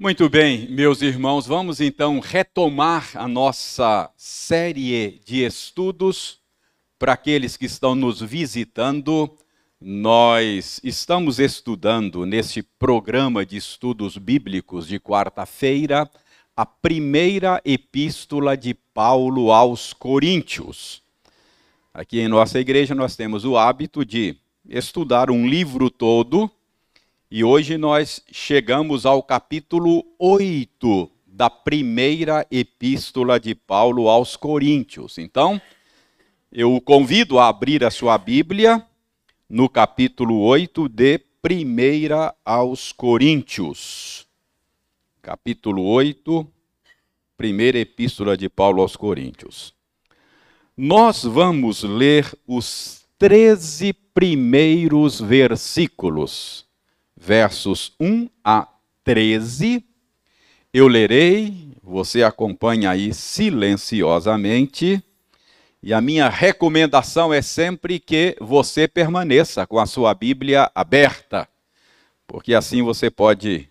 Muito bem, meus irmãos, vamos então retomar a nossa série de estudos para aqueles que estão nos visitando. Nós estamos estudando neste programa de estudos bíblicos de quarta-feira a primeira epístola de Paulo aos Coríntios. Aqui em nossa igreja nós temos o hábito de estudar um livro todo e hoje nós chegamos ao capítulo 8 da primeira epístola de Paulo aos Coríntios. Então, eu o convido a abrir a sua Bíblia no capítulo 8 de Primeira aos Coríntios. Capítulo 8, primeira epístola de Paulo aos Coríntios. Nós vamos ler os 13 primeiros versículos versos 1 a 13. Eu lerei, você acompanha aí silenciosamente. E a minha recomendação é sempre que você permaneça com a sua Bíblia aberta, porque assim você pode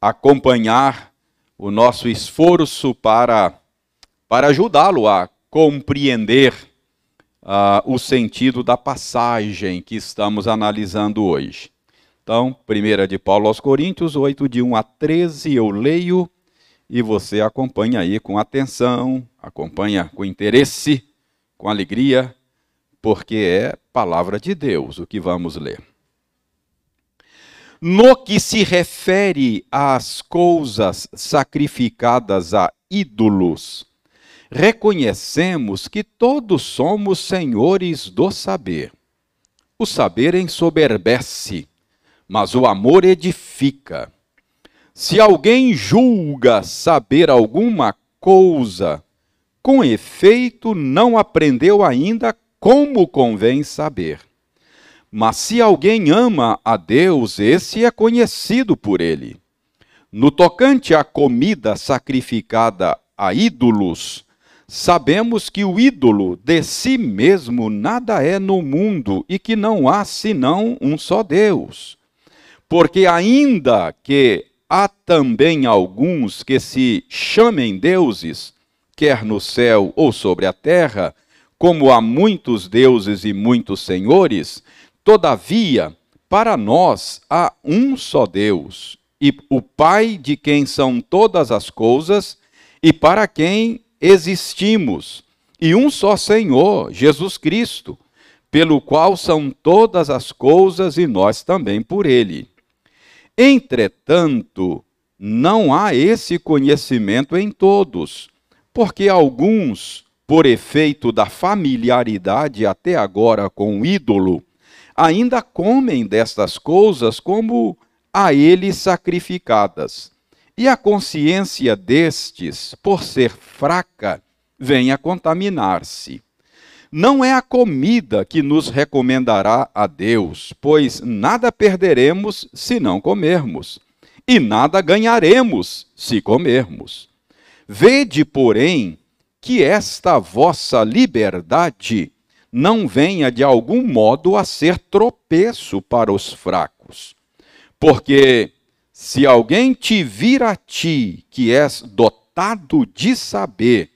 acompanhar o nosso esforço para, para ajudá-lo a compreender uh, o sentido da passagem que estamos analisando hoje. Então, 1 de Paulo aos Coríntios, 8, de 1 a 13, eu leio e você acompanha aí com atenção, acompanha com interesse, com alegria, porque é palavra de Deus o que vamos ler. No que se refere às coisas sacrificadas a ídolos, reconhecemos que todos somos senhores do saber. O saber ensoberbece mas o amor edifica. Se alguém julga saber alguma coisa, com efeito não aprendeu ainda como convém saber. Mas se alguém ama a Deus, esse é conhecido por ele. No tocante à comida sacrificada a ídolos, sabemos que o ídolo de si mesmo nada é no mundo e que não há senão um só Deus. Porque ainda que há também alguns que se chamem deuses, quer no céu ou sobre a terra, como há muitos deuses e muitos senhores, todavia, para nós há um só Deus, e o Pai de quem são todas as coisas, e para quem existimos, e um só Senhor, Jesus Cristo, pelo qual são todas as coisas e nós também por ele Entretanto, não há esse conhecimento em todos, porque alguns, por efeito da familiaridade até agora com o ídolo, ainda comem destas coisas como a ele sacrificadas. E a consciência destes, por ser fraca, vem a contaminar-se. Não é a comida que nos recomendará a Deus, pois nada perderemos se não comermos, e nada ganharemos se comermos. Vede, porém, que esta vossa liberdade não venha de algum modo a ser tropeço para os fracos. Porque se alguém te vir a ti, que és dotado de saber,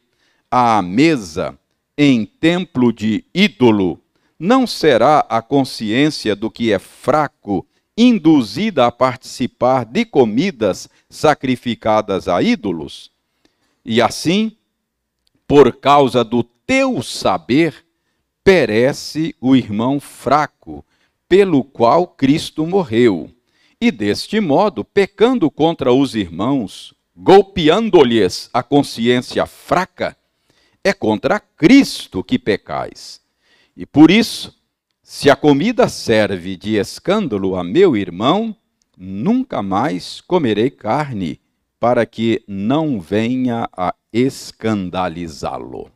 à mesa, em templo de ídolo, não será a consciência do que é fraco induzida a participar de comidas sacrificadas a ídolos? E assim, por causa do teu saber, perece o irmão fraco, pelo qual Cristo morreu. E deste modo, pecando contra os irmãos, golpeando-lhes a consciência fraca, é contra Cristo que pecais. E por isso, se a comida serve de escândalo a meu irmão, nunca mais comerei carne, para que não venha a escandalizá-lo.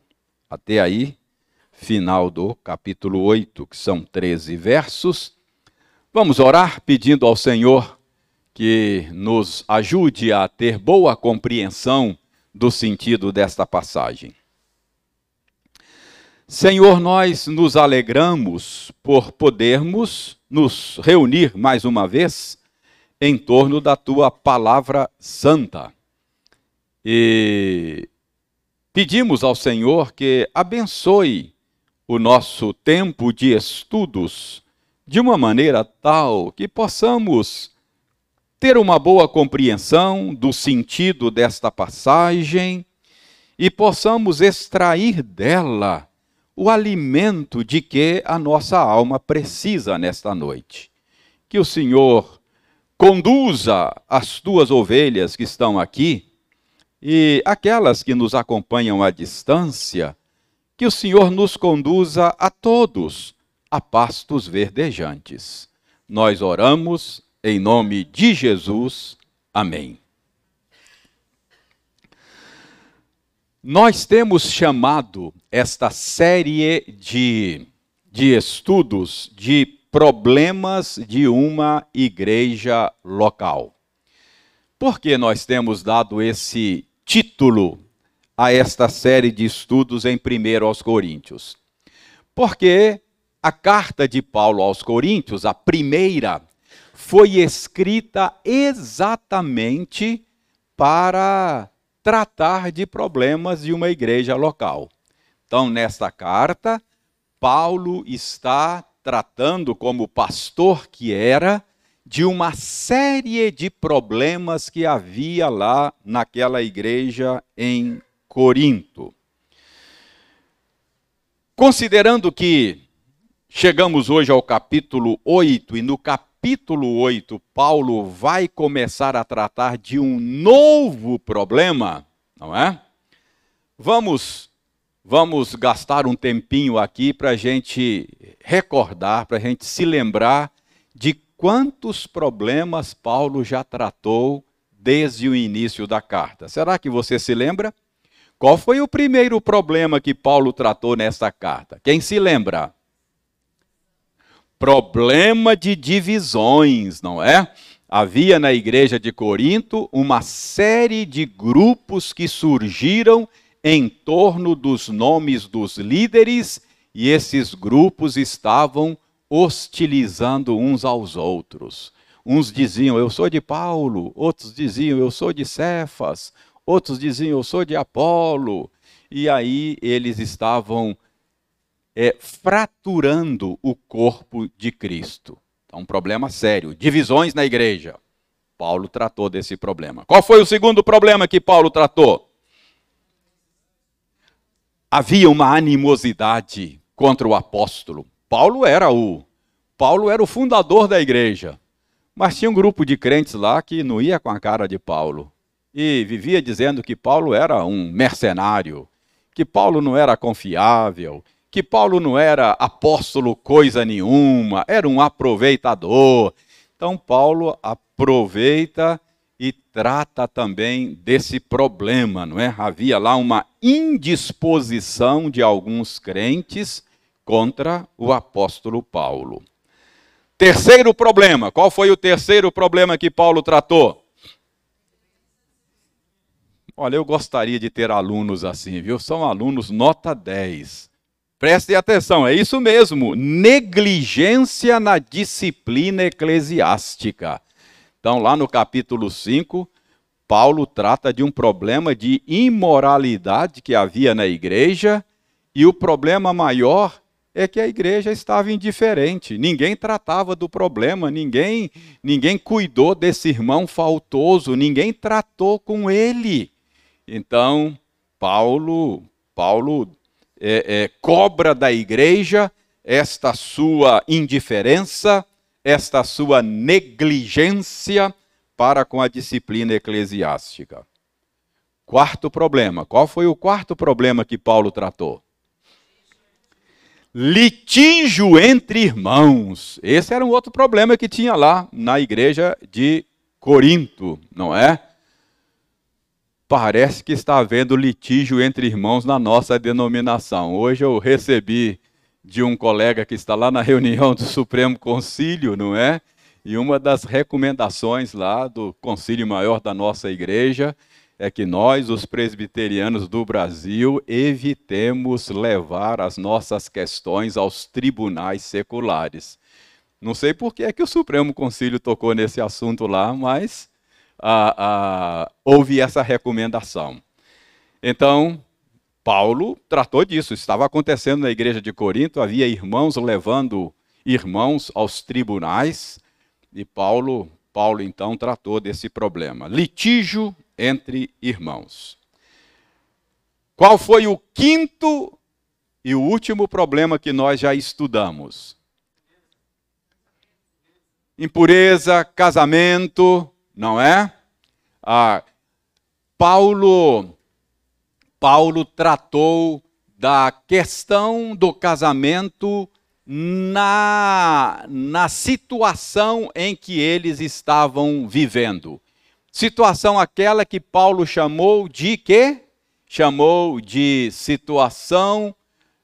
Até aí, final do capítulo 8, que são 13 versos. Vamos orar pedindo ao Senhor que nos ajude a ter boa compreensão do sentido desta passagem. Senhor, nós nos alegramos por podermos nos reunir mais uma vez em torno da tua palavra santa. E pedimos ao Senhor que abençoe o nosso tempo de estudos de uma maneira tal que possamos ter uma boa compreensão do sentido desta passagem e possamos extrair dela o alimento de que a nossa alma precisa nesta noite. Que o Senhor conduza as tuas ovelhas que estão aqui e aquelas que nos acompanham à distância, que o Senhor nos conduza a todos a pastos verdejantes. Nós oramos em nome de Jesus. Amém. Nós temos chamado esta série de, de estudos de problemas de uma igreja local. Por que nós temos dado esse título a esta série de estudos em 1 aos Coríntios? Porque a carta de Paulo aos Coríntios, a primeira, foi escrita exatamente para tratar de problemas de uma igreja local. Então, nesta carta, Paulo está tratando, como pastor que era, de uma série de problemas que havia lá naquela igreja em Corinto. Considerando que chegamos hoje ao capítulo 8 e no capítulo 8 Paulo vai começar a tratar de um novo problema, não é? Vamos vamos gastar um tempinho aqui para a gente recordar, para a gente se lembrar de quantos problemas Paulo já tratou desde o início da carta. Será que você se lembra? Qual foi o primeiro problema que Paulo tratou nessa carta? Quem se lembra? Problema de divisões, não é? Havia na igreja de Corinto uma série de grupos que surgiram em torno dos nomes dos líderes e esses grupos estavam hostilizando uns aos outros. Uns diziam, eu sou de Paulo, outros diziam, eu sou de Cefas, outros diziam, eu sou de Apolo. E aí eles estavam é, fraturando o corpo de Cristo. Então, um problema sério. Divisões na igreja. Paulo tratou desse problema. Qual foi o segundo problema que Paulo tratou? havia uma animosidade contra o apóstolo. Paulo era o Paulo era o fundador da igreja, mas tinha um grupo de crentes lá que não ia com a cara de Paulo e vivia dizendo que Paulo era um mercenário, que Paulo não era confiável, que Paulo não era apóstolo coisa nenhuma, era um aproveitador. Então Paulo aproveita e trata também desse problema, não é? Havia lá uma indisposição de alguns crentes contra o apóstolo Paulo. Terceiro problema, qual foi o terceiro problema que Paulo tratou? Olha, eu gostaria de ter alunos assim, viu? São alunos nota 10. Prestem atenção, é isso mesmo, negligência na disciplina eclesiástica. Então, lá no capítulo 5, Paulo trata de um problema de imoralidade que havia na igreja, e o problema maior é que a igreja estava indiferente, ninguém tratava do problema, ninguém, ninguém cuidou desse irmão faltoso, ninguém tratou com ele. Então, Paulo, Paulo é, é, cobra da igreja esta sua indiferença, esta sua negligência para com a disciplina eclesiástica. Quarto problema. Qual foi o quarto problema que Paulo tratou? Litígio entre irmãos. Esse era um outro problema que tinha lá na igreja de Corinto, não é? Parece que está havendo litígio entre irmãos na nossa denominação. Hoje eu recebi de um colega que está lá na reunião do Supremo Concílio, não é? E uma das recomendações lá do Concílio Maior da nossa igreja é que nós, os presbiterianos do Brasil, evitemos levar as nossas questões aos tribunais seculares. Não sei por que é que o Supremo Conselho tocou nesse assunto lá, mas ah, ah, houve essa recomendação. Então, Paulo tratou disso. Estava acontecendo na igreja de Corinto, havia irmãos levando irmãos aos tribunais, e Paulo, Paulo então tratou desse problema. Litígio entre irmãos. Qual foi o quinto e o último problema que nós já estudamos? Impureza, casamento, não é? Ah, Paulo Paulo tratou da questão do casamento na, na situação em que eles estavam vivendo. Situação aquela que Paulo chamou de quê? Chamou de situação,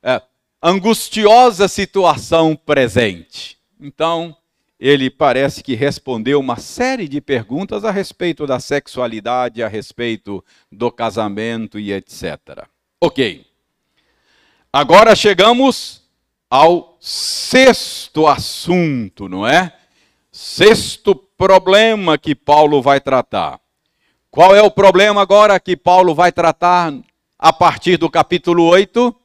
é, angustiosa situação presente. Então, ele parece que respondeu uma série de perguntas a respeito da sexualidade, a respeito do casamento e etc. Ok. Agora chegamos ao sexto assunto, não é? Sexto problema que Paulo vai tratar. Qual é o problema agora que Paulo vai tratar a partir do capítulo 8?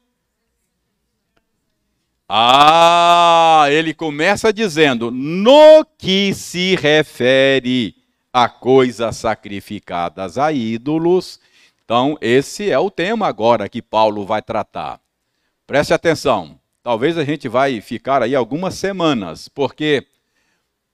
Ah, ele começa dizendo: no que se refere a coisas sacrificadas a ídolos. Então, esse é o tema agora que Paulo vai tratar. Preste atenção. Talvez a gente vai ficar aí algumas semanas, porque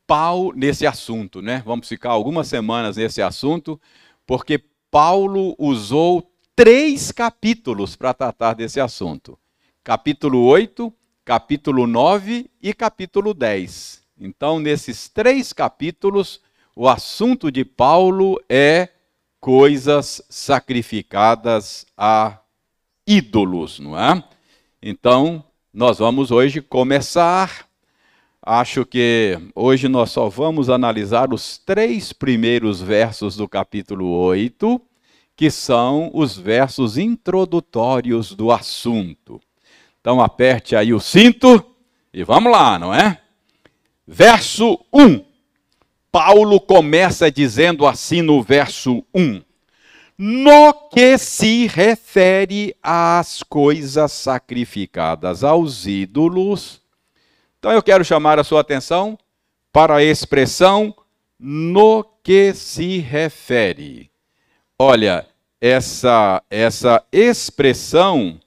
Paulo nesse assunto, né? Vamos ficar algumas semanas nesse assunto, porque Paulo usou três capítulos para tratar desse assunto. Capítulo 8, capítulo 9 e capítulo 10. Então, nesses três capítulos, o assunto de Paulo é coisas sacrificadas a ídolos, não é? Então, nós vamos hoje começar. Acho que hoje nós só vamos analisar os três primeiros versos do capítulo 8, que são os versos introdutórios do assunto. Então aperte aí o cinto e vamos lá, não é? Verso 1. Paulo começa dizendo assim no verso 1: No que se refere às coisas sacrificadas aos ídolos. Então eu quero chamar a sua atenção para a expressão no que se refere. Olha, essa, essa expressão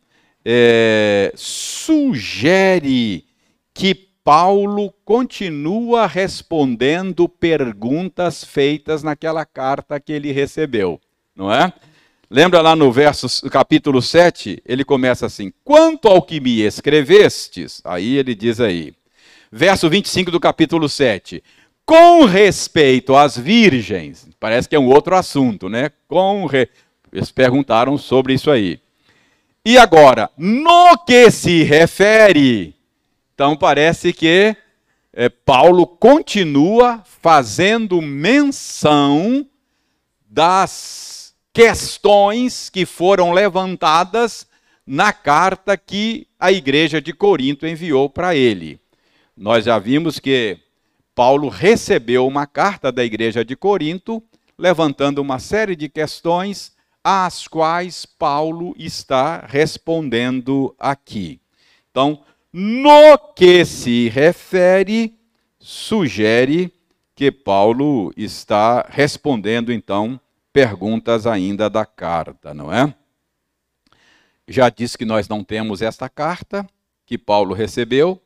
é, sugere que Paulo continua respondendo perguntas feitas naquela carta que ele recebeu, não é? Lembra lá no verso, capítulo 7, ele começa assim: Quanto ao que me escrevestes, aí ele diz aí, verso 25 do capítulo 7, com respeito às virgens, parece que é um outro assunto, né? Com re... Eles perguntaram sobre isso aí. E agora, no que se refere, então parece que é, Paulo continua fazendo menção das questões que foram levantadas na carta que a igreja de Corinto enviou para ele. Nós já vimos que Paulo recebeu uma carta da igreja de Corinto, levantando uma série de questões às quais Paulo está respondendo aqui. Então, no que se refere, sugere que Paulo está respondendo, então, perguntas ainda da carta, não é? Já disse que nós não temos esta carta que Paulo recebeu,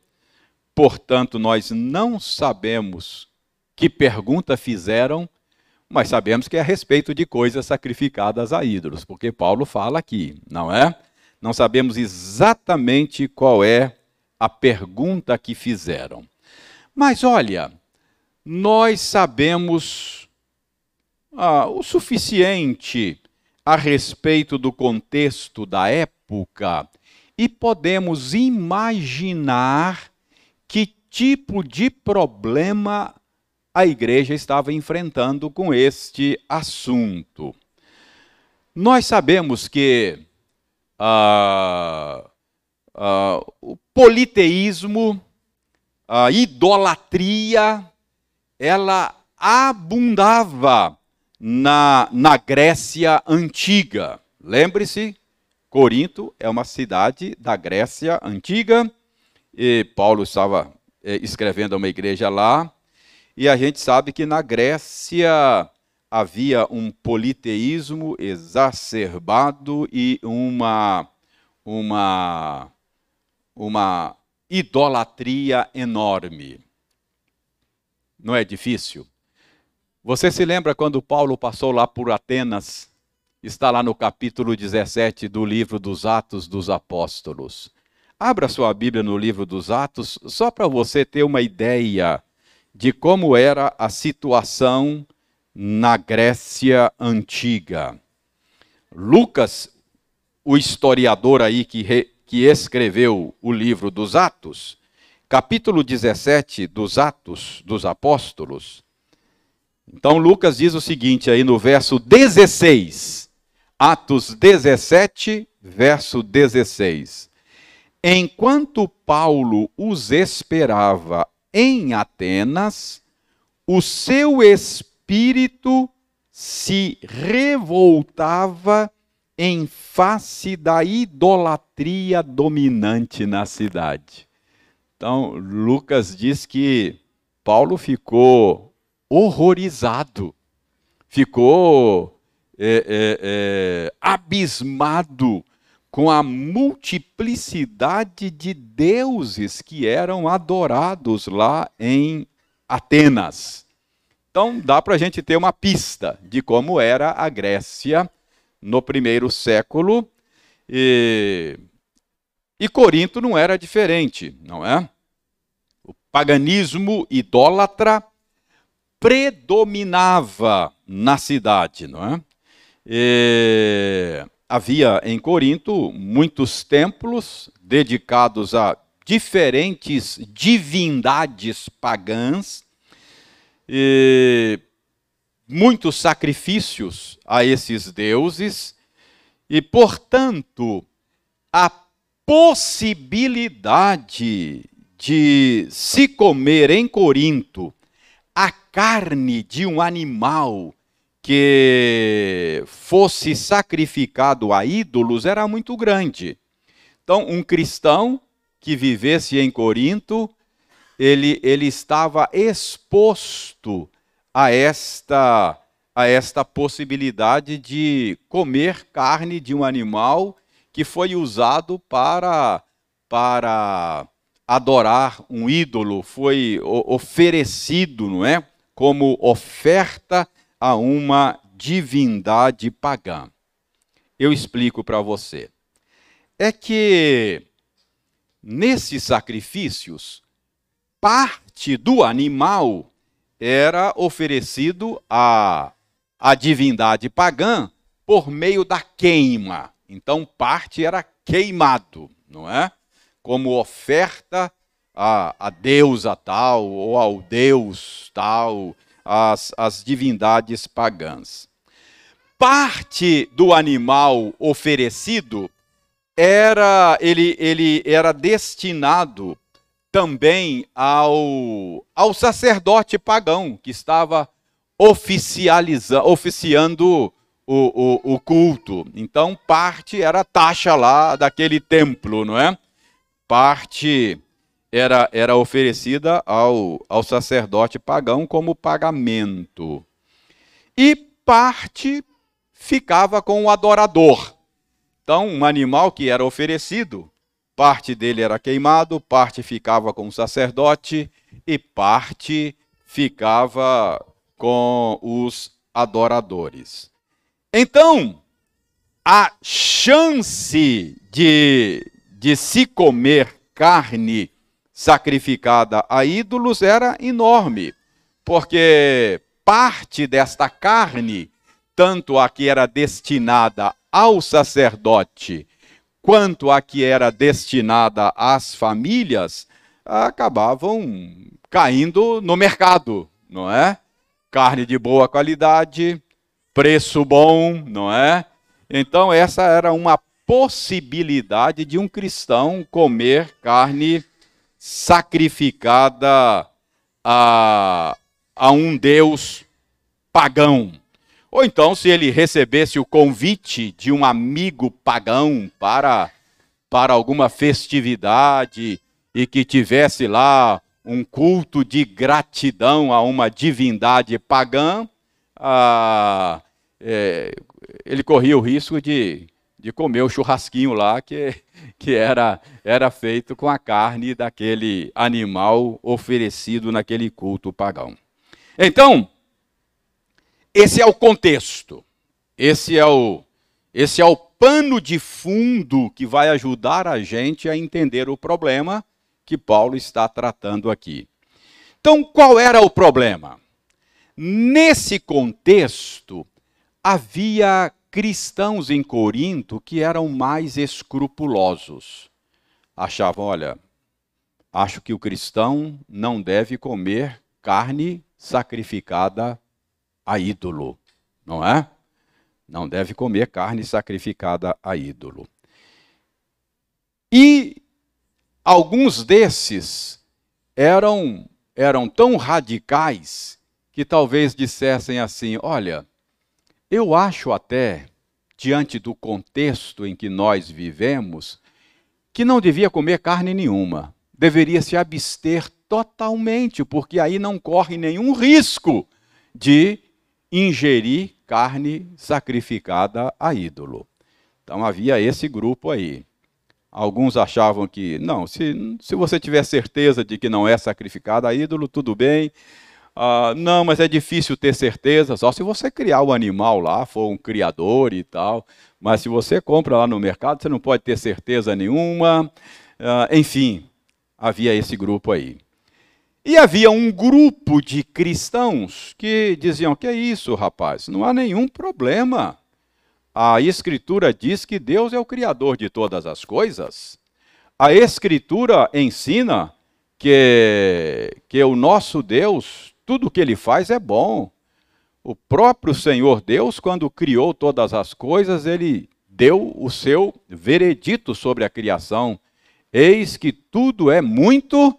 portanto, nós não sabemos que pergunta fizeram mas sabemos que é a respeito de coisas sacrificadas a ídolos, porque Paulo fala aqui, não é? Não sabemos exatamente qual é a pergunta que fizeram. Mas olha, nós sabemos ah, o suficiente a respeito do contexto da época e podemos imaginar que tipo de problema a igreja estava enfrentando com este assunto. Nós sabemos que ah, ah, o politeísmo a idolatria, ela abundava na, na Grécia antiga. Lembre-se, Corinto é uma cidade da Grécia antiga, e Paulo estava eh, escrevendo a uma igreja lá, e a gente sabe que na Grécia havia um politeísmo exacerbado e uma, uma, uma idolatria enorme. Não é difícil? Você se lembra quando Paulo passou lá por Atenas? Está lá no capítulo 17 do livro dos Atos dos Apóstolos. Abra sua Bíblia no livro dos Atos, só para você ter uma ideia de como era a situação na Grécia antiga. Lucas, o historiador aí que, re, que escreveu o livro dos Atos, capítulo 17 dos Atos dos Apóstolos. Então Lucas diz o seguinte aí no verso 16, Atos 17, verso 16. Enquanto Paulo os esperava em Atenas, o seu espírito se revoltava em face da idolatria dominante na cidade. Então, Lucas diz que Paulo ficou horrorizado, ficou é, é, é, abismado com a multiplicidade de deuses que eram adorados lá em Atenas. Então, dá para a gente ter uma pista de como era a Grécia no primeiro século. E, e Corinto não era diferente, não é? O paganismo idólatra predominava na cidade, não é? E havia em Corinto muitos templos dedicados a diferentes divindades pagãs e muitos sacrifícios a esses deuses, e, portanto, a possibilidade de se comer em Corinto a carne de um animal que fosse sacrificado a ídolos era muito grande. Então, um cristão que vivesse em Corinto ele, ele estava exposto a esta, a esta possibilidade de comer carne de um animal que foi usado para, para adorar um ídolo, foi oferecido, não é? Como oferta a uma divindade pagã. Eu explico para você. É que nesses sacrifícios parte do animal era oferecido à, à divindade pagã por meio da queima. Então, parte era queimado, não é? Como oferta a, a deusa tal ou ao deus tal, as, as divindades pagãs. Parte do animal oferecido era ele, ele era destinado também ao, ao sacerdote pagão que estava oficializando, oficiando o, o, o, culto. Então, parte era taxa lá daquele templo, não é? Parte era, era oferecida ao, ao sacerdote pagão como pagamento. E parte ficava com o adorador. Então, um animal que era oferecido Parte dele era queimado, parte ficava com o sacerdote e parte ficava com os adoradores. Então, a chance de, de se comer carne sacrificada a ídolos era enorme, porque parte desta carne, tanto a que era destinada ao sacerdote quanto a que era destinada às famílias, acabavam caindo no mercado, não é? Carne de boa qualidade, preço bom, não é? Então, essa era uma possibilidade de um cristão comer carne sacrificada a, a um deus pagão. Ou então, se ele recebesse o convite de um amigo pagão para, para alguma festividade e que tivesse lá um culto de gratidão a uma divindade pagã, é, ele corria o risco de, de comer o churrasquinho lá que, que era, era feito com a carne daquele animal oferecido naquele culto pagão. Então, esse é o contexto. Esse é o, esse é o pano de fundo que vai ajudar a gente a entender o problema que Paulo está tratando aqui. Então, qual era o problema? Nesse contexto, havia cristãos em Corinto que eram mais escrupulosos. Achavam, olha, acho que o cristão não deve comer carne sacrificada a ídolo, não é? Não deve comer carne sacrificada a ídolo. E alguns desses eram eram tão radicais que talvez dissessem assim: "Olha, eu acho até diante do contexto em que nós vivemos que não devia comer carne nenhuma, deveria se abster totalmente, porque aí não corre nenhum risco de ingerir carne sacrificada a ídolo. Então havia esse grupo aí. Alguns achavam que, não, se, se você tiver certeza de que não é sacrificada a ídolo, tudo bem. Ah, não, mas é difícil ter certeza, só se você criar o animal lá, for um criador e tal. Mas se você compra lá no mercado, você não pode ter certeza nenhuma. Ah, enfim, havia esse grupo aí. E havia um grupo de cristãos que diziam: Que é isso, rapaz? Não há nenhum problema. A Escritura diz que Deus é o Criador de todas as coisas. A Escritura ensina que, que o nosso Deus, tudo que ele faz é bom. O próprio Senhor Deus, quando criou todas as coisas, ele deu o seu veredito sobre a criação. Eis que tudo é muito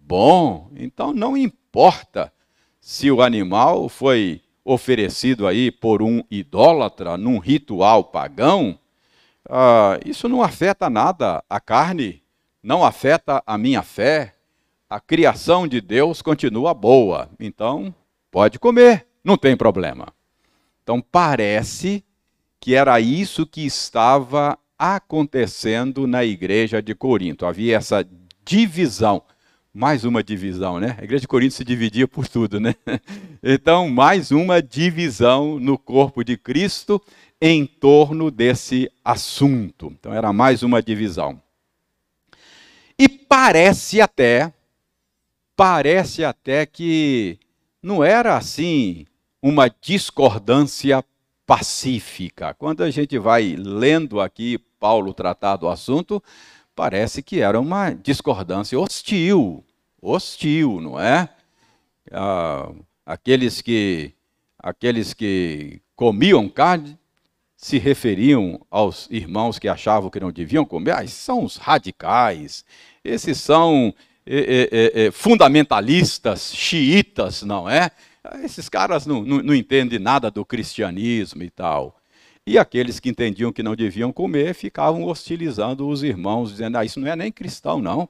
bom. Então não importa se o animal foi oferecido aí por um idólatra num ritual pagão, ah, isso não afeta nada a carne, não afeta a minha fé. A criação de Deus continua boa, então pode comer, não tem problema. Então parece que era isso que estava acontecendo na igreja de Corinto. Havia essa divisão mais uma divisão, né? A igreja de Corinto se dividia por tudo, né? Então, mais uma divisão no corpo de Cristo em torno desse assunto. Então, era mais uma divisão. E parece até, parece até que não era assim uma discordância pacífica. Quando a gente vai lendo aqui Paulo tratar do assunto, parece que era uma discordância hostil, hostil, não é? Ah, aqueles que aqueles que comiam carne se referiam aos irmãos que achavam que não deviam comer. Ah, esses são os radicais, esses são fundamentalistas, xiitas, não é? Esses caras não, não, não entendem nada do cristianismo e tal. E aqueles que entendiam que não deviam comer ficavam hostilizando os irmãos, dizendo: ah, isso não é nem cristão, não,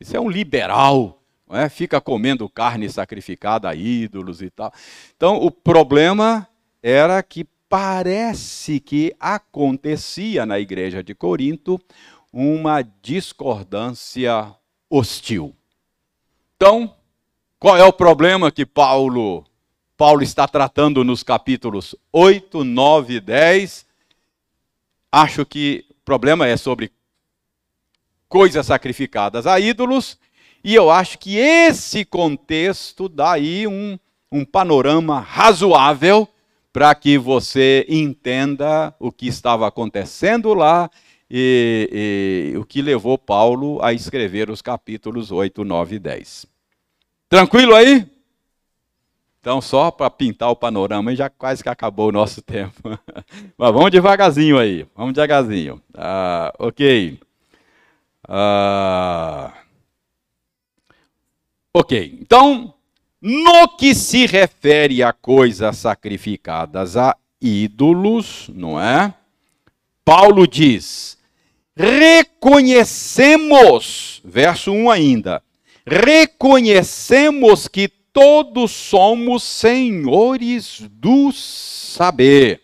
isso é um liberal, não é? fica comendo carne sacrificada a ídolos e tal. Então, o problema era que parece que acontecia na igreja de Corinto uma discordância hostil. Então, qual é o problema que Paulo Paulo está tratando nos capítulos 8, 9 e 10. Acho que o problema é sobre coisas sacrificadas a ídolos, e eu acho que esse contexto dá aí um, um panorama razoável para que você entenda o que estava acontecendo lá e, e, o que levou Paulo a escrever os capítulos 8, 9 e 10. Tranquilo aí? Então, só para pintar o panorama, já quase que acabou o nosso tempo. Mas vamos devagarzinho aí, vamos devagarzinho. Ah, ok. Ah, Ok, então, no que se refere a coisas sacrificadas a ídolos, não é? Paulo diz: reconhecemos, verso 1 ainda, reconhecemos que todos somos senhores do saber.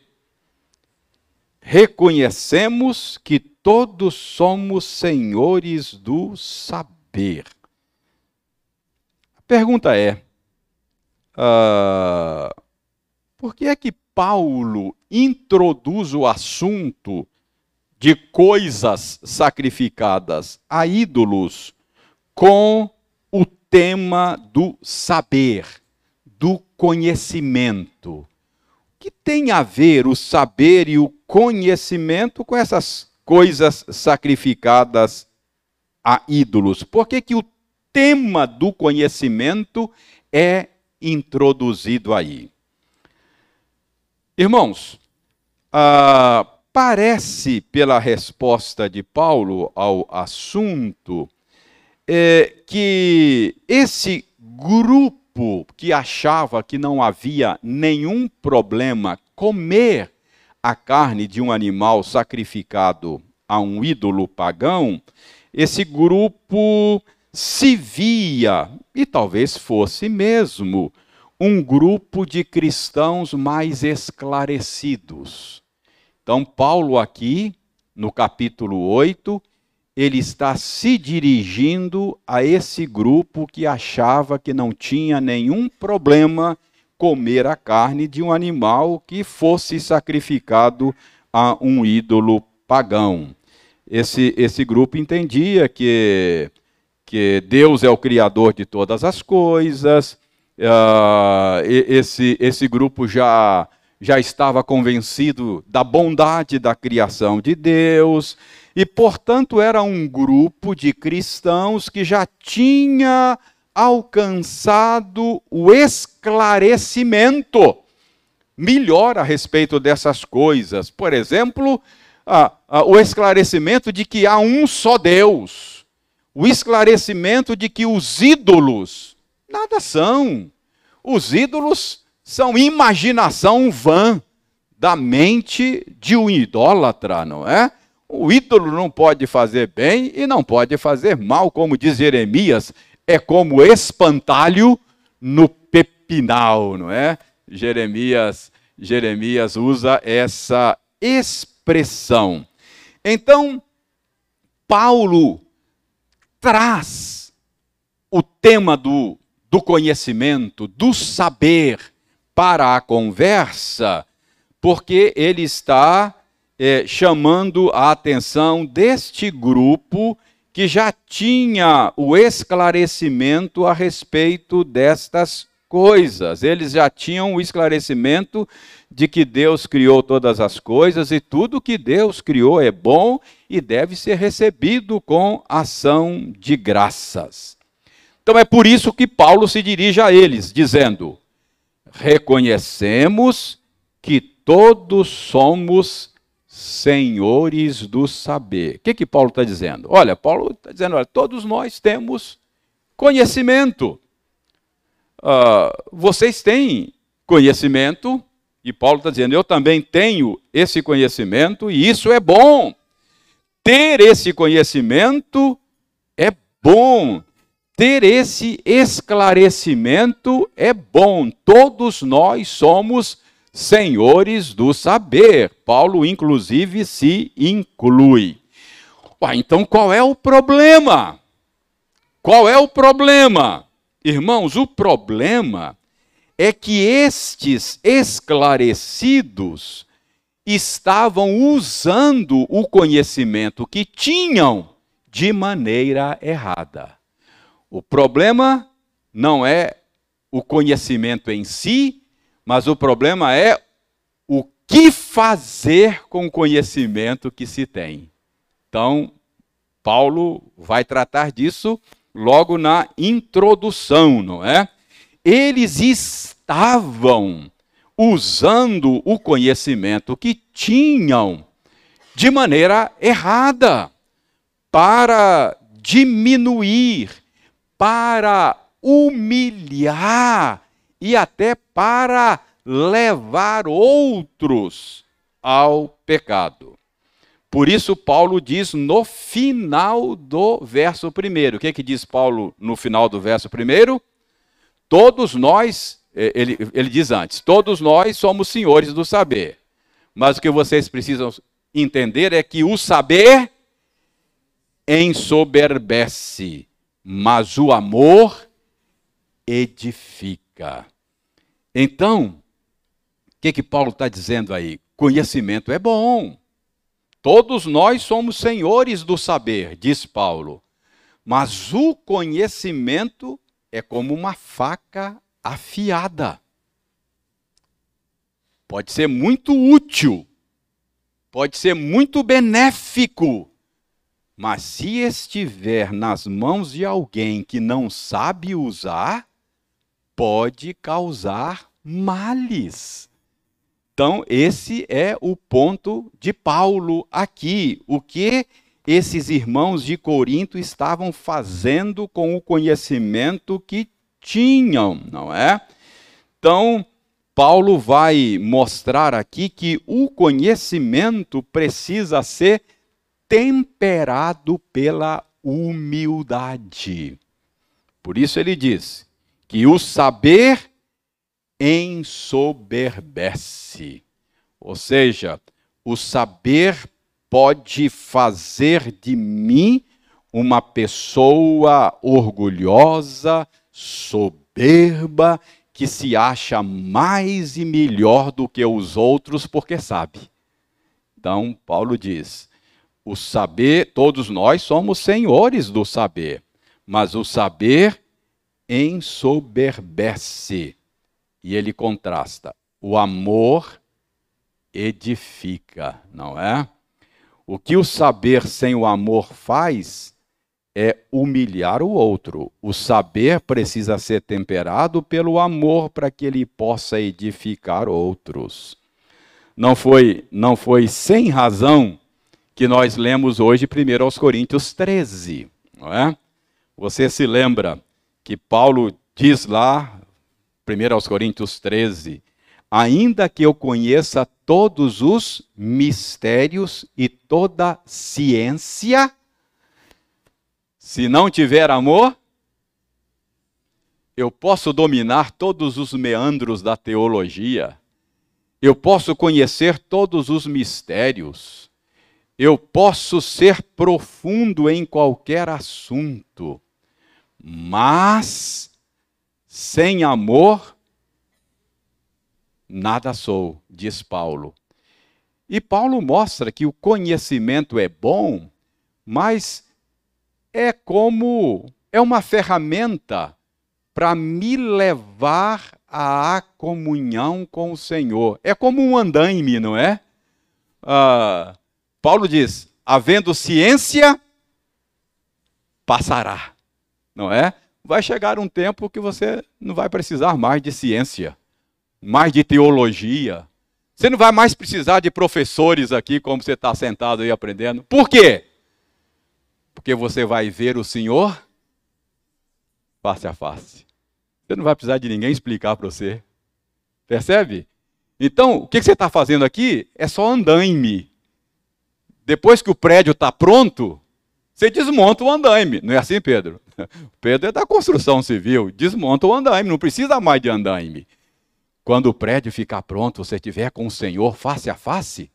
Reconhecemos que todos somos senhores do saber. A pergunta é: uh, por que é que Paulo introduz o assunto de coisas sacrificadas a ídolos com o tema do saber, do conhecimento. O que tem a ver o saber e o conhecimento com essas coisas sacrificadas a ídolos? Por que, que o tema do conhecimento é introduzido aí? Irmãos, ah, parece, pela resposta de Paulo ao assunto, é, que esse grupo que achava que não havia nenhum problema comer a carne de um animal sacrificado a um ídolo pagão, esse grupo se via, e talvez fosse mesmo, um grupo de cristãos mais esclarecidos. Então, Paulo, aqui, no capítulo 8, ele está se dirigindo a esse grupo que achava que não tinha nenhum problema comer a carne de um animal que fosse sacrificado a um ídolo pagão. Esse, esse grupo entendia que, que Deus é o Criador de todas as coisas, uh, esse, esse grupo já, já estava convencido da bondade da criação de Deus, e, portanto, era um grupo de cristãos que já tinha alcançado o esclarecimento melhor a respeito dessas coisas. Por exemplo, o esclarecimento de que há um só Deus, o esclarecimento de que os ídolos nada são. Os ídolos são imaginação vã da mente de um idólatra, não é? O ídolo não pode fazer bem e não pode fazer mal, como diz Jeremias, é como espantalho no pepinal, não é? Jeremias, Jeremias usa essa expressão. Então, Paulo traz o tema do, do conhecimento, do saber para a conversa, porque ele está é, chamando a atenção deste grupo que já tinha o esclarecimento a respeito destas coisas. Eles já tinham o esclarecimento de que Deus criou todas as coisas e tudo que Deus criou é bom e deve ser recebido com ação de graças. Então é por isso que Paulo se dirige a eles, dizendo: reconhecemos que todos somos senhores do saber. O que, que Paulo está dizendo? Olha, Paulo está dizendo, olha, todos nós temos conhecimento. Uh, vocês têm conhecimento, e Paulo está dizendo, eu também tenho esse conhecimento, e isso é bom. Ter esse conhecimento é bom. Ter esse esclarecimento é bom. Todos nós somos senhores do saber. Paulo, inclusive, se inclui. Ué, então qual é o problema? Qual é o problema? Irmãos, o problema é que estes esclarecidos estavam usando o conhecimento que tinham de maneira errada. O problema não é o conhecimento em si, mas o problema é o que fazer com o conhecimento que se tem. Então, Paulo vai tratar disso logo na introdução, não é? Eles estavam usando o conhecimento que tinham de maneira errada para diminuir, para humilhar e até para levar outros ao pecado. Por isso, Paulo diz no final do verso primeiro. O que, é que diz Paulo no final do verso primeiro? Todos nós, eh, ele, ele diz antes, todos nós somos senhores do saber. Mas o que vocês precisam entender é que o saber ensoberbece, mas o amor edifica. Então, o que, que Paulo está dizendo aí? Conhecimento é bom. Todos nós somos senhores do saber, diz Paulo. Mas o conhecimento é como uma faca afiada. Pode ser muito útil, pode ser muito benéfico, mas se estiver nas mãos de alguém que não sabe usar, pode causar males. Então, esse é o ponto de Paulo aqui. O que esses irmãos de Corinto estavam fazendo com o conhecimento que tinham, não é? Então, Paulo vai mostrar aqui que o conhecimento precisa ser temperado pela humildade. Por isso ele diz que o saber ensoberbece. Ou seja, o saber pode fazer de mim uma pessoa orgulhosa, soberba, que se acha mais e melhor do que os outros porque sabe. Então, Paulo diz: o saber, todos nós somos senhores do saber, mas o saber ensoberbece. E ele contrasta: o amor edifica, não é? O que o saber sem o amor faz é humilhar o outro. O saber precisa ser temperado pelo amor para que ele possa edificar outros. Não foi, não foi sem razão que nós lemos hoje 1 aos Coríntios 13, não é? Você se lembra que Paulo diz lá, 1 aos Coríntios 13, ainda que eu conheça todos os mistérios e toda ciência, se não tiver amor, eu posso dominar todos os meandros da teologia, eu posso conhecer todos os mistérios, eu posso ser profundo em qualquer assunto, mas sem amor nada sou, diz Paulo. E Paulo mostra que o conhecimento é bom, mas é como é uma ferramenta para me levar à comunhão com o Senhor. É como um andaime, não é? Ah, Paulo diz: havendo ciência, passará, não é? Vai chegar um tempo que você não vai precisar mais de ciência mais de teologia. Você não vai mais precisar de professores aqui, como você está sentado aí aprendendo. Por quê? Porque você vai ver o Senhor face a face. Você não vai precisar de ninguém explicar para você. Percebe? Então, o que você está fazendo aqui é só andaime. Depois que o prédio está pronto, você desmonta o andaime. Não é assim, Pedro? Pedro é da construção civil. Desmonta o andaime. Não precisa mais de andaime. Quando o prédio ficar pronto, você estiver com o Senhor face a face,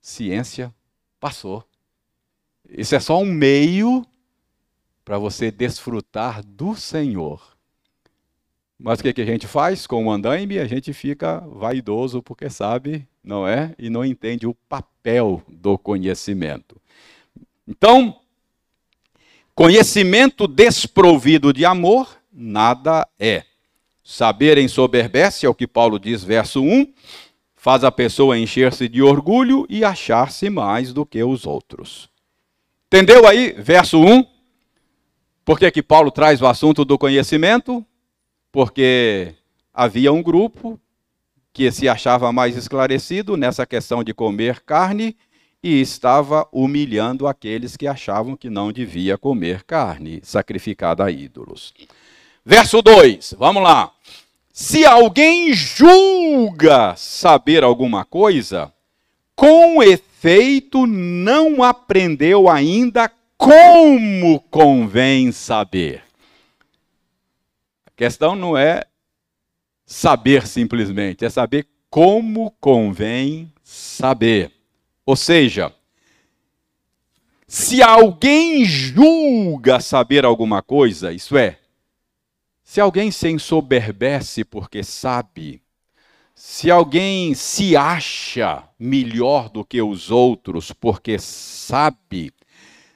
ciência passou. Isso é só um meio para você desfrutar do Senhor. Mas o que, que a gente faz com o andaime? A gente fica vaidoso porque sabe, não é? E não entende o papel do conhecimento. Então, conhecimento desprovido de amor, nada é. Saber ensoberbece, é o que Paulo diz, verso 1, faz a pessoa encher-se de orgulho e achar-se mais do que os outros. Entendeu aí, verso 1? Por que, que Paulo traz o assunto do conhecimento? Porque havia um grupo que se achava mais esclarecido nessa questão de comer carne e estava humilhando aqueles que achavam que não devia comer carne sacrificada a ídolos. Verso 2, vamos lá. Se alguém julga saber alguma coisa, com efeito não aprendeu ainda como convém saber. A questão não é saber simplesmente, é saber como convém saber. Ou seja, se alguém julga saber alguma coisa, isso é, se alguém se ensoberbece porque sabe, se alguém se acha melhor do que os outros porque sabe,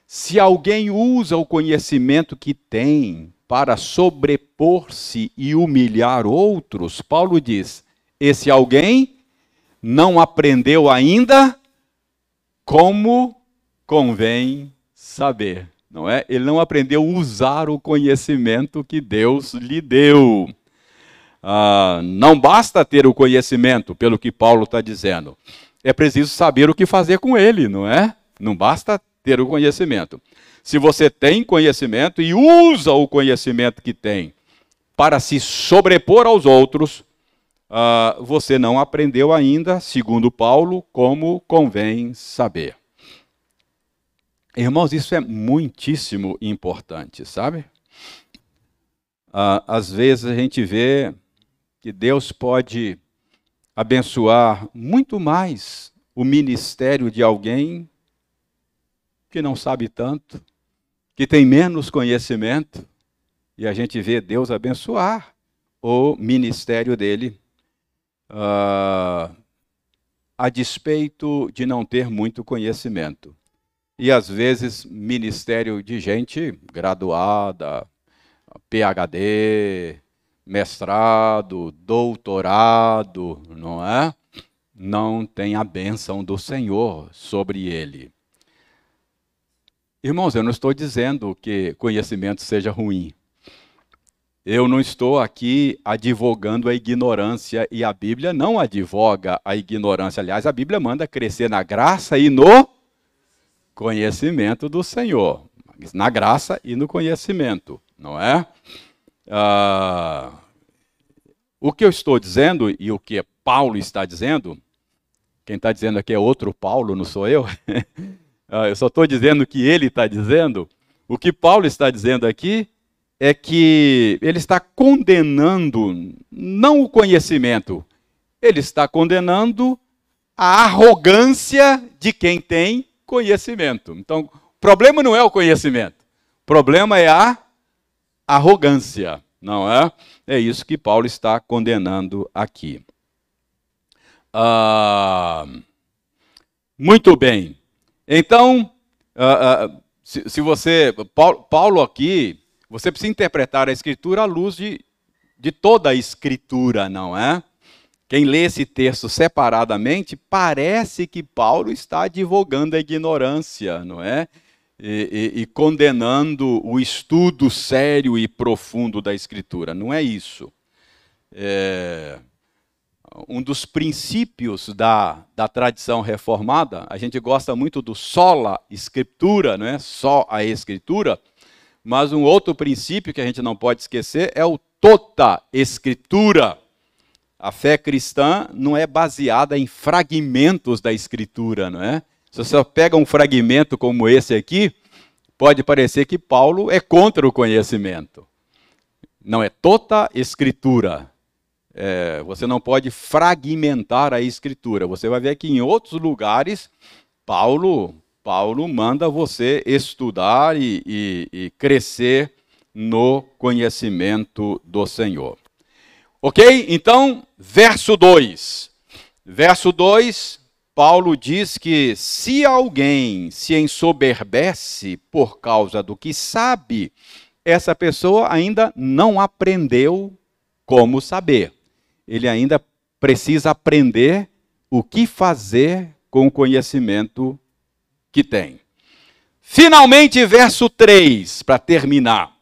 se alguém usa o conhecimento que tem para sobrepor-se e humilhar outros, Paulo diz: esse alguém não aprendeu ainda como convém saber não é? Ele não aprendeu a usar o conhecimento que Deus lhe deu. Ah, não basta ter o conhecimento, pelo que Paulo está dizendo. É preciso saber o que fazer com ele, não é? Não basta ter o conhecimento. Se você tem conhecimento e usa o conhecimento que tem para se sobrepor aos outros, ah, você não aprendeu ainda, segundo Paulo, como convém saber. Irmãos, isso é muitíssimo importante, sabe? Ah, às vezes a gente vê que Deus pode abençoar muito mais o ministério de alguém que não sabe tanto, que tem menos conhecimento, e a gente vê Deus abençoar o ministério dele, uh, a despeito de não ter muito conhecimento e às vezes ministério de gente graduada, PhD, mestrado, doutorado, não é? Não tem a bênção do Senhor sobre ele. Irmãos, eu não estou dizendo que conhecimento seja ruim. Eu não estou aqui advogando a ignorância e a Bíblia não advoga a ignorância. Aliás, a Bíblia manda crescer na graça e no conhecimento do Senhor, na graça e no conhecimento, não é? Ah, o que eu estou dizendo e o que Paulo está dizendo, quem está dizendo aqui é outro Paulo, não sou eu. Ah, eu só estou dizendo o que ele está dizendo. O que Paulo está dizendo aqui é que ele está condenando não o conhecimento, ele está condenando a arrogância de quem tem conhecimento. Então, o problema não é o conhecimento, o problema é a arrogância, não é? É isso que Paulo está condenando aqui. Ah, muito bem. Então, ah, ah, se, se, você. Paulo, Paulo, aqui, você precisa interpretar a Escritura à luz de, de toda a Escritura, não é? Quem lê esse texto separadamente, parece que Paulo está advogando a ignorância, não é? E, e, e, condenando o estudo sério e profundo da Escritura. Não é isso. É, um dos princípios da, da tradição reformada, a gente gosta muito do sola escritura, não é? só a Escritura, mas um outro princípio que a gente não pode esquecer é o tota escritura. A fé cristã não é baseada em fragmentos da Escritura, não é? Se você pega um fragmento como esse aqui, pode parecer que Paulo é contra o conhecimento. Não é toda Escritura. É, você não pode fragmentar a Escritura. Você vai ver que em outros lugares, Paulo, Paulo manda você estudar e, e, e crescer no conhecimento do Senhor. Ok? Então, verso 2. Verso 2, Paulo diz que se alguém se ensoberbece por causa do que sabe, essa pessoa ainda não aprendeu como saber. Ele ainda precisa aprender o que fazer com o conhecimento que tem. Finalmente, verso 3, para terminar.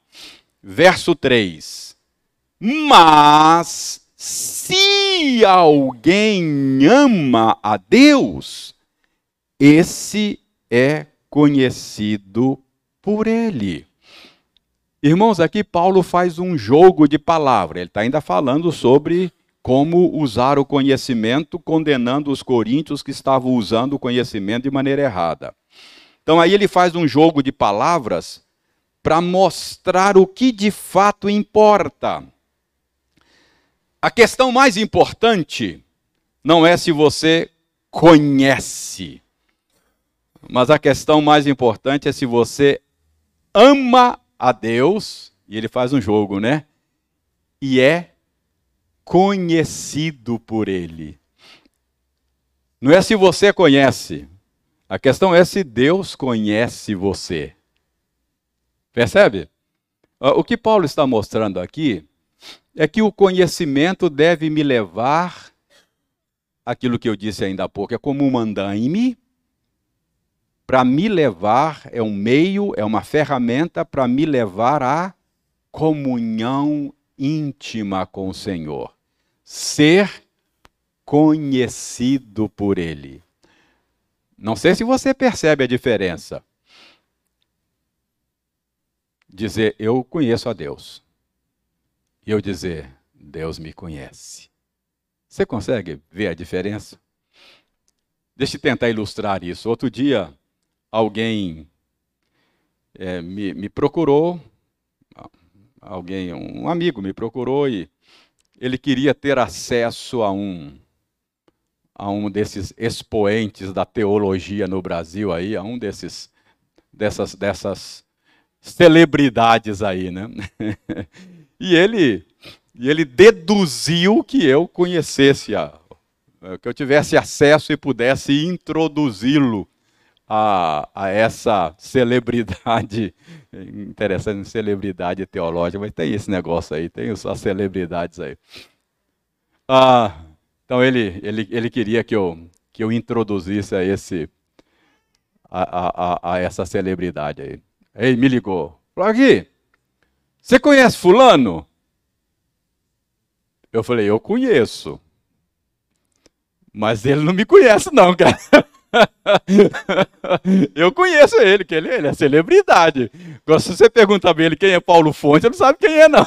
Verso 3. Mas se alguém ama a Deus, esse é conhecido por ele. Irmãos, aqui Paulo faz um jogo de palavra. Ele está ainda falando sobre como usar o conhecimento, condenando os coríntios que estavam usando o conhecimento de maneira errada. Então aí ele faz um jogo de palavras para mostrar o que de fato importa. A questão mais importante não é se você conhece, mas a questão mais importante é se você ama a Deus, e ele faz um jogo, né? E é conhecido por Ele. Não é se você conhece, a questão é se Deus conhece você. Percebe? O que Paulo está mostrando aqui é que o conhecimento deve me levar, aquilo que eu disse ainda há pouco, é como um andaime, para me levar, é um meio, é uma ferramenta para me levar à comunhão íntima com o Senhor. Ser conhecido por Ele. Não sei se você percebe a diferença. Dizer, eu conheço a Deus. E eu dizer, Deus me conhece. Você consegue ver a diferença? Deixa eu tentar ilustrar isso. Outro dia, alguém é, me, me procurou, alguém, um amigo me procurou e ele queria ter acesso a um a um desses expoentes da teologia no Brasil aí, a um desses dessas dessas celebridades aí, né? e ele e ele deduziu que eu conhecesse a, que eu tivesse acesso e pudesse introduzi-lo a, a essa celebridade, interessante, celebridade teológica, mas tem esse negócio aí, tem as celebridades aí. Ah, então ele, ele, ele queria que eu, que eu introduzisse a, esse, a, a, a essa celebridade aí. Ele me ligou, falou aqui, você conhece fulano? Eu falei, eu conheço. Mas ele não me conhece não, cara. eu conheço ele, que ele, ele, é celebridade. Agora, se você perguntar para ele quem é Paulo Fonte, ele não sabe quem é, não.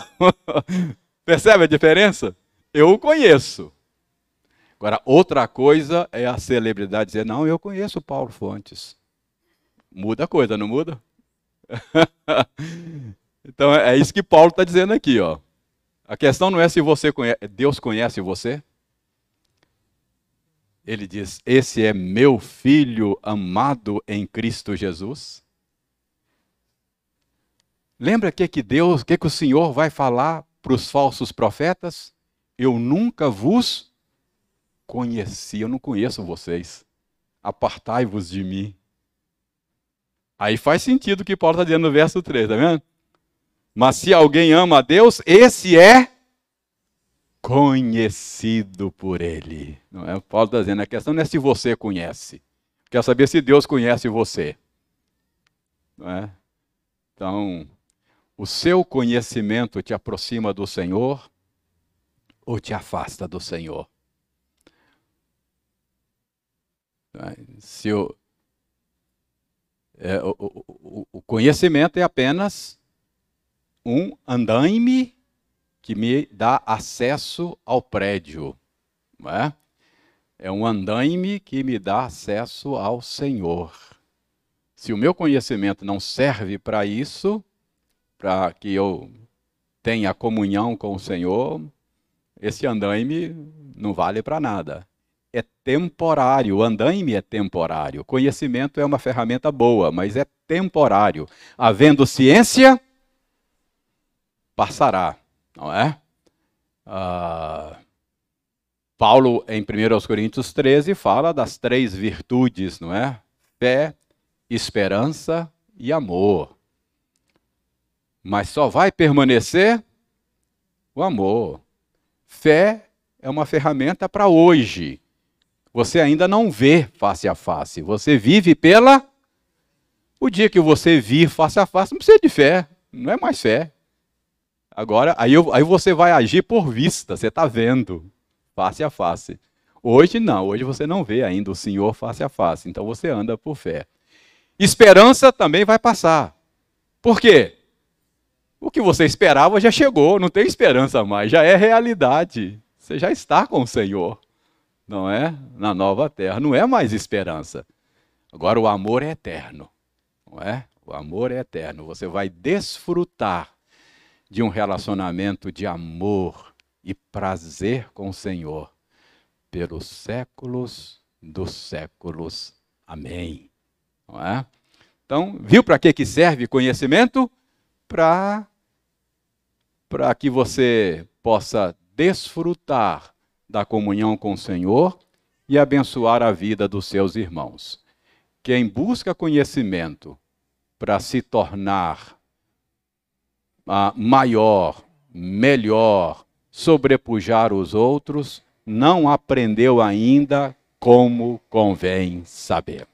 Percebe a diferença? Eu o conheço. Agora, outra coisa é a celebridade dizer, não, eu conheço Paulo Fontes. Muda a coisa, não muda? então, é isso que Paulo está dizendo aqui, ó. A questão não é se você conhece, Deus conhece você, ele diz: Esse é meu filho amado em Cristo Jesus. Lembra que que Deus, que que o Senhor vai falar para os falsos profetas? Eu nunca vos conheci, eu não conheço vocês. Apartai-vos de mim. Aí faz sentido o que Paulo está dizendo no verso 3, tá vendo? Mas se alguém ama a Deus, esse é conhecido por ele. Não é? Paulo está dizendo, a questão não é se você conhece. Quer saber se Deus conhece você. Não é? Então, o seu conhecimento te aproxima do Senhor ou te afasta do Senhor? É? Se o, é, o, o, o conhecimento é apenas um andaime que me dá acesso ao prédio. É? é um andaime que me dá acesso ao Senhor. Se o meu conhecimento não serve para isso, para que eu tenha comunhão com o Senhor, esse andaime não vale para nada. É temporário, o andaime é temporário. Conhecimento é uma ferramenta boa, mas é temporário. Havendo ciência, passará não é? Ah, Paulo, em 1 Coríntios 13, fala das três virtudes, não é? Fé, esperança e amor. Mas só vai permanecer o amor. Fé é uma ferramenta para hoje. Você ainda não vê face a face. Você vive pela. O dia que você vir face a face, não precisa de fé. Não é mais fé. Agora, aí, aí você vai agir por vista, você está vendo, face a face. Hoje não, hoje você não vê ainda o Senhor face a face, então você anda por fé. Esperança também vai passar. Por quê? o que você esperava já chegou, não tem esperança mais, já é realidade. Você já está com o Senhor, não é? Na nova terra, não é mais esperança. Agora o amor é eterno, não é? O amor é eterno. Você vai desfrutar de um relacionamento de amor e prazer com o Senhor pelos séculos dos séculos. Amém. Não é? Então, viu para que, que serve conhecimento? Para para que você possa desfrutar da comunhão com o Senhor e abençoar a vida dos seus irmãos. Quem busca conhecimento para se tornar uh, maior, melhor, sobrepujar os outros, não aprendeu ainda como convém saber.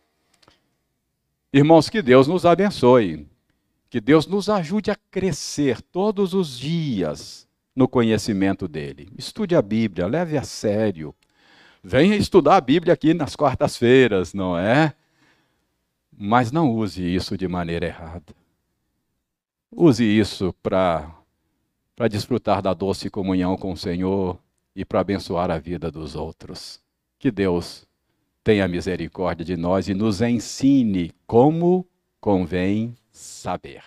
Irmãos, que Deus nos abençoe. Que Deus nos ajude a crescer todos os dias no conhecimento dele. Estude a Bíblia, leve a sério. Venha estudar a Bíblia aqui nas quartas-feiras, não é? Mas não use isso de maneira errada. Use isso para desfrutar da doce comunhão com o Senhor e para abençoar a vida dos outros. Que Deus tenha misericórdia de nós e nos ensine como convém saber.